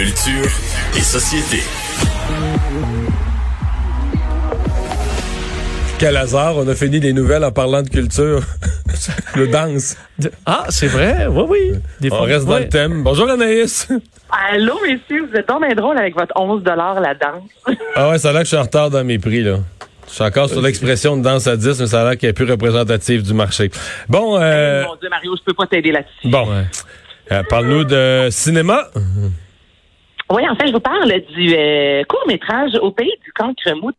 Culture et société. Quel hasard, on a fini les nouvelles en parlant de culture. le danse. Ah, c'est vrai, oui, oui. Des on reste dans le thème. Bonjour Anaïs. Allô, messieurs, vous êtes bien drôle avec votre 11 la danse. ah ouais, ça a l'air que je suis en retard dans mes prix, là. Je suis encore sur l'expression de danse à 10, mais ça a l'air qu'elle est plus représentative du marché. Bon, euh... mon Dieu, Mario, je peux pas t'aider là-dessus. Bon, euh, parle-nous de cinéma. Oui, en fait, je vous parle du euh, court-métrage Au pays du cancre mou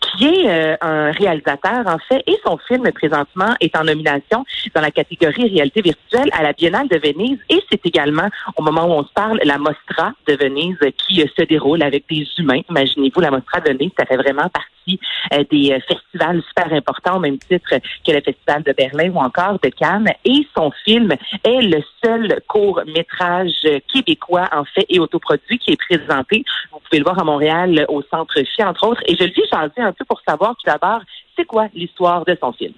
Qui est euh, un réalisateur, en fait, et son film, présentement, est en nomination dans la catégorie réalité virtuelle à la Biennale de Venise. Et c'est également, au moment où on se parle, la Mostra de Venise qui euh, se déroule avec des humains. Imaginez-vous, la Mostra de Venise, ça fait vraiment partie euh, des festivals super importants, au même titre que le Festival de Berlin ou encore de Cannes. Et son film est le seul court-métrage québécois, en fait, et autoproduit qui est présenté. Vous pouvez le voir à Montréal, au Centre Phi, entre autres. Et je le dis, dis un peu pour savoir tout d'abord, c'est quoi l'histoire de son film?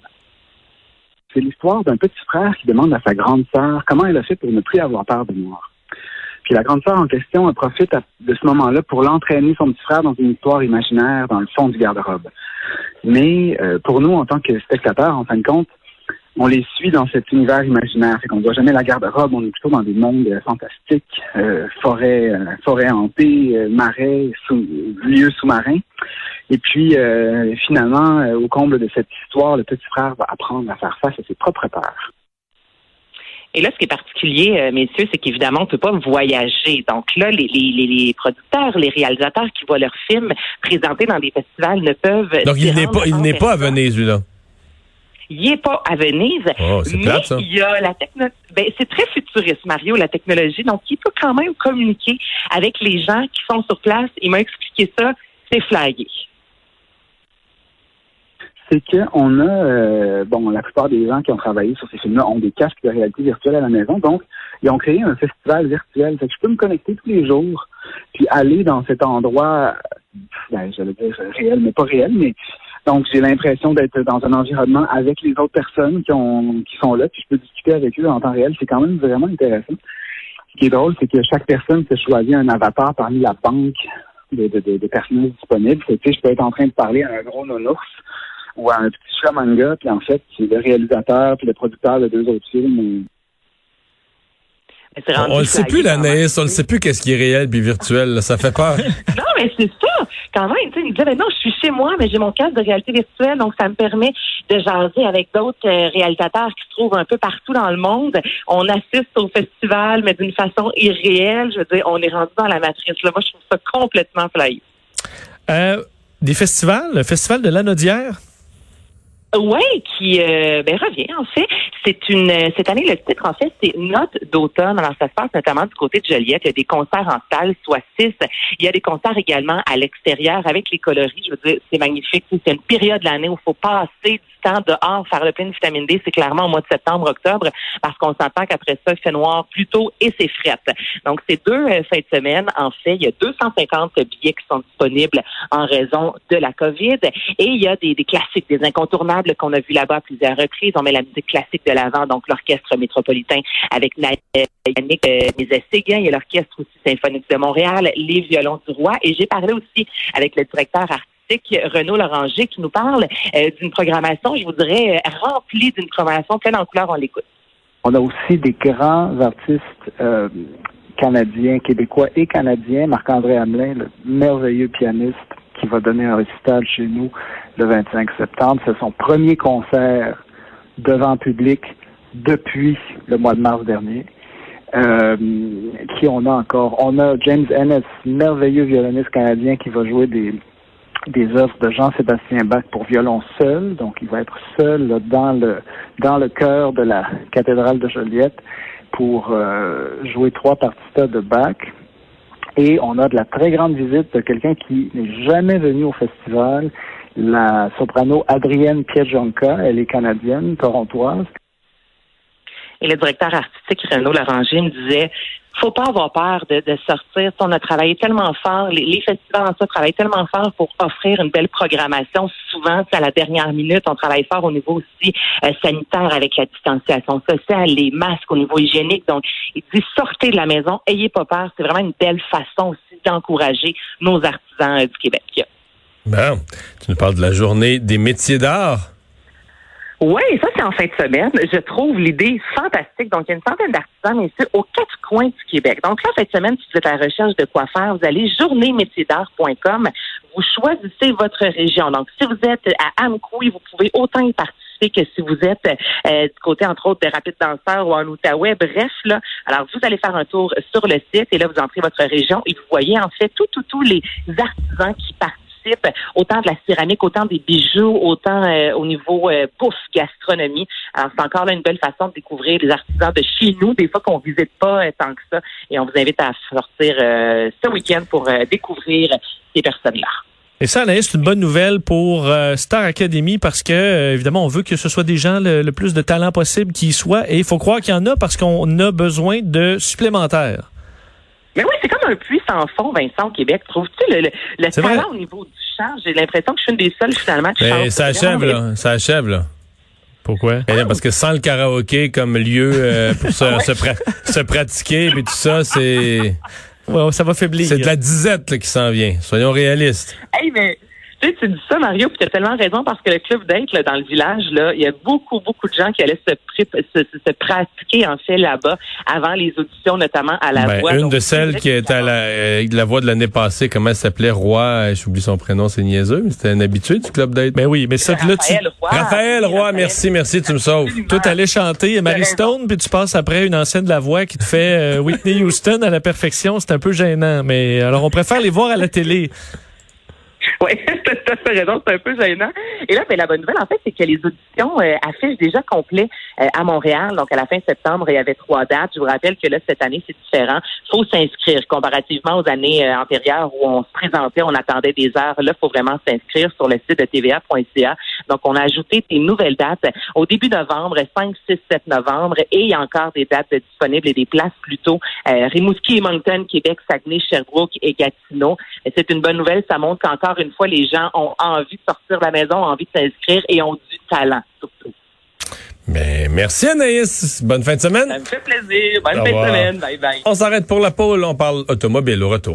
C'est l'histoire d'un petit frère qui demande à sa grande sœur comment elle a fait pour ne plus avoir peur de noir. Puis la grande sœur en question profite de ce moment-là pour l'entraîner son petit frère dans une histoire imaginaire dans le fond du garde-robe. Mais euh, pour nous, en tant que spectateurs, en fin de compte, on les suit dans cet univers imaginaire. Fait qu'on ne voit jamais la garde-robe, on est plutôt dans des mondes euh, fantastiques, euh, forêts, euh, forêts hantées, euh, marais, sous, lieux sous-marins. Et puis, finalement, au comble de cette histoire, le petit frère va apprendre à faire face à ses propres peurs. Et là, ce qui est particulier, messieurs, c'est qu'évidemment, on ne peut pas voyager. Donc là, les, les, les, producteurs, les réalisateurs qui voient leurs films présentés dans des festivals ne peuvent... Donc, il n'est pas, il n'est pas à Venise, lui, là il n'est pas à Venise. Oh, mais il y a la technologie. Ben, c'est très futuriste, Mario, la technologie. Donc, il peut quand même communiquer avec les gens qui sont sur place. Il m'a expliqué ça. C'est flyé. C'est qu'on a, euh, bon, la plupart des gens qui ont travaillé sur ces films-là ont des casques de réalité virtuelle à la maison. Donc, ils ont créé un festival virtuel. Fait que je peux me connecter tous les jours, puis aller dans cet endroit, ben, j'allais dire réel, mais pas réel, mais donc, j'ai l'impression d'être dans un environnement avec les autres personnes qui, ont, qui sont là, puis je peux discuter avec eux en temps réel. C'est quand même vraiment intéressant. Ce qui est drôle, c'est que chaque personne se choisit un avatar parmi la banque de, personnages disponibles. Tu sais, je peux être en train de parler à un gros nounours ou à un petit chat manga, puis en fait, c'est le réalisateur puis le producteur de deux autres films. On ne sait plus, l'analyse, on ne sait plus qu'est-ce qui est réel puis virtuel. Ça fait peur. non, mais c'est ça. Quand même, tu sais, il disait, ben non, je suis chez moi, mais j'ai mon casque de réalité virtuelle, donc ça me permet de jaser avec d'autres euh, réalisateurs qui se trouvent un peu partout dans le monde. On assiste au festival, mais d'une façon irréelle. Je veux dire, on est rendu dans la matrice. Là, moi, je trouve ça complètement flyé. Euh, des festivals, le festival de l'Anodière? Oui, qui euh, ben, revient en fait. C'est une cette année le titre en fait c'est Note d'automne. Alors ça se passe notamment du côté de Joliette. Il y a des concerts en salle, soit six. Il y a des concerts également à l'extérieur avec les coloris. Je veux dire, c'est magnifique. C'est une période de l'année où il faut passer temps dehors, faire le plein de vitamine D, c'est clairement au mois de septembre, octobre, parce qu'on s'entend qu'après ça, il fait noir plus tôt et c'est frette. Donc, ces deux euh, fins de semaine, en fait, il y a 250 billets qui sont disponibles en raison de la COVID. Et il y a des, classiques, des incontournables qu'on a vus là-bas à plusieurs reprises. On met la musique classique de l'avant, donc l'orchestre métropolitain avec Yannick euh, Il y a l'orchestre aussi symphonique de Montréal, les violons du roi. Et j'ai parlé aussi avec le directeur artistique Renaud Loranger, qui nous parle euh, d'une programmation, je vous dirais, remplie d'une programmation pleine en couleurs. On l'écoute. On a aussi des grands artistes euh, canadiens, québécois et canadiens. Marc-André Hamelin, le merveilleux pianiste qui va donner un récital chez nous le 25 septembre. C'est son premier concert devant public depuis le mois de mars dernier. Euh, qui on a encore? On a James Ennis, merveilleux violoniste canadien qui va jouer des, des œuvres de Jean-Sébastien Bach pour violon seul, donc il va être seul dans le dans cœur de la cathédrale de Joliette pour euh, jouer trois parties de Bach. Et on a de la très grande visite de quelqu'un qui n'est jamais venu au festival, la soprano Adrienne Piejonka, elle est canadienne, torontoise, et le directeur artistique Renaud Laranger me disait faut pas avoir peur de, de sortir. On a travaillé tellement fort, les, les festivals en soi travaillent tellement fort pour offrir une belle programmation. Souvent, à la dernière minute, on travaille fort au niveau aussi euh, sanitaire avec la distanciation sociale, les masques au niveau hygiénique. Donc, il dit sortez de la maison, ayez pas peur. C'est vraiment une belle façon aussi d'encourager nos artisans euh, du Québec. Tu nous parles de la journée des métiers d'art. Oui, ça c'est en fin de semaine. Je trouve l'idée fantastique. Donc, il y a une centaine d'artisans, c'est aux quatre coins du Québec. Donc là, en fin de semaine, si vous êtes à la recherche de quoi faire, vous allez journéemétierdart.com. Vous choisissez votre région. Donc, si vous êtes à Amkoui, vous pouvez autant y participer que si vous êtes euh, du côté, entre autres, de Rapide Danseur ou en Outaouais. Bref, là, alors vous allez faire un tour sur le site et là, vous entrez votre région et vous voyez en fait tous, tous, tous les artisans qui participent autant de la céramique, autant des bijoux, autant euh, au niveau euh, pouf, gastronomie. Alors, c'est encore là une belle façon de découvrir les artisans de chez nous, des fois qu'on visite pas euh, tant que ça. Et on vous invite à sortir ce week-end pour découvrir ces personnes-là. Et ça, Anaïs, c'est une bonne nouvelle pour Star Academy parce que, évidemment, on veut que ce soit des gens le, plus de talent possible qui y soient. Et il faut croire qu'il y en a parce qu'on a besoin de supplémentaires. Mais oui, c'est comme un puits sans fond, Vincent, au Québec. Trouves-tu le, le, talent au niveau du chant? J'ai l'impression que je suis une des seules, finalement, qui ben, Ça achève, là. Ça achève, là. Pourquoi? Eh parce que sans le karaoké comme lieu euh, pour se, se, pratiquer et tout ça, c'est... ça va faiblir. C'est de la disette qui s'en vient. Soyons réalistes. Hey, mais tu sais, tu dis ça, Mario, puis tu as tellement raison parce que le club d'être dans le village, là, il y a beaucoup, beaucoup de gens qui allaient se, se, pratiquer en fait là-bas avant les auditions, notamment à la ben, voix. Une de celles qui était à la, euh, la voix de l'année passée, comment elle s'appelait, Roy, euh, j'oublie son prénom, c'est niaiseux, mais c'était un habitué du club d'être. Ben oui, mais ça, là, tu... Roy. Raphaël Roy, merci, merci, tu me sauves. Toi, t'allais chanter Mary Stone, puis tu passes après une ancienne de la voix qui te fait euh, Whitney Houston à la perfection, c'est un peu gênant, mais alors on préfère les voir à la télé. Oui, tu as raison, c'est un peu gênant. Et là, ben, la bonne nouvelle, en fait, c'est que les auditions euh, affichent déjà complet euh, à Montréal. Donc, à la fin septembre, il y avait trois dates. Je vous rappelle que là, cette année, c'est différent. Faut s'inscrire comparativement aux années euh, antérieures où on se présentait, on attendait des heures. Là, faut vraiment s'inscrire sur le site de tva.ca. Donc, on a ajouté des nouvelles dates au début novembre, 5, 6, 7 novembre. Et il y a encore des dates disponibles et des places plutôt Rimouski et Moncton, Québec, Saguenay, Sherbrooke et Gatineau. C'est une bonne nouvelle. Ça montre qu'encore une fois, les gens ont envie de sortir de la maison, ont envie de s'inscrire et ont du talent, surtout. Mais merci Anaïs. Bonne fin de semaine. Ça me fait plaisir. Bonne fin de semaine. Bye bye. On s'arrête pour la pause. On parle automobile au retour.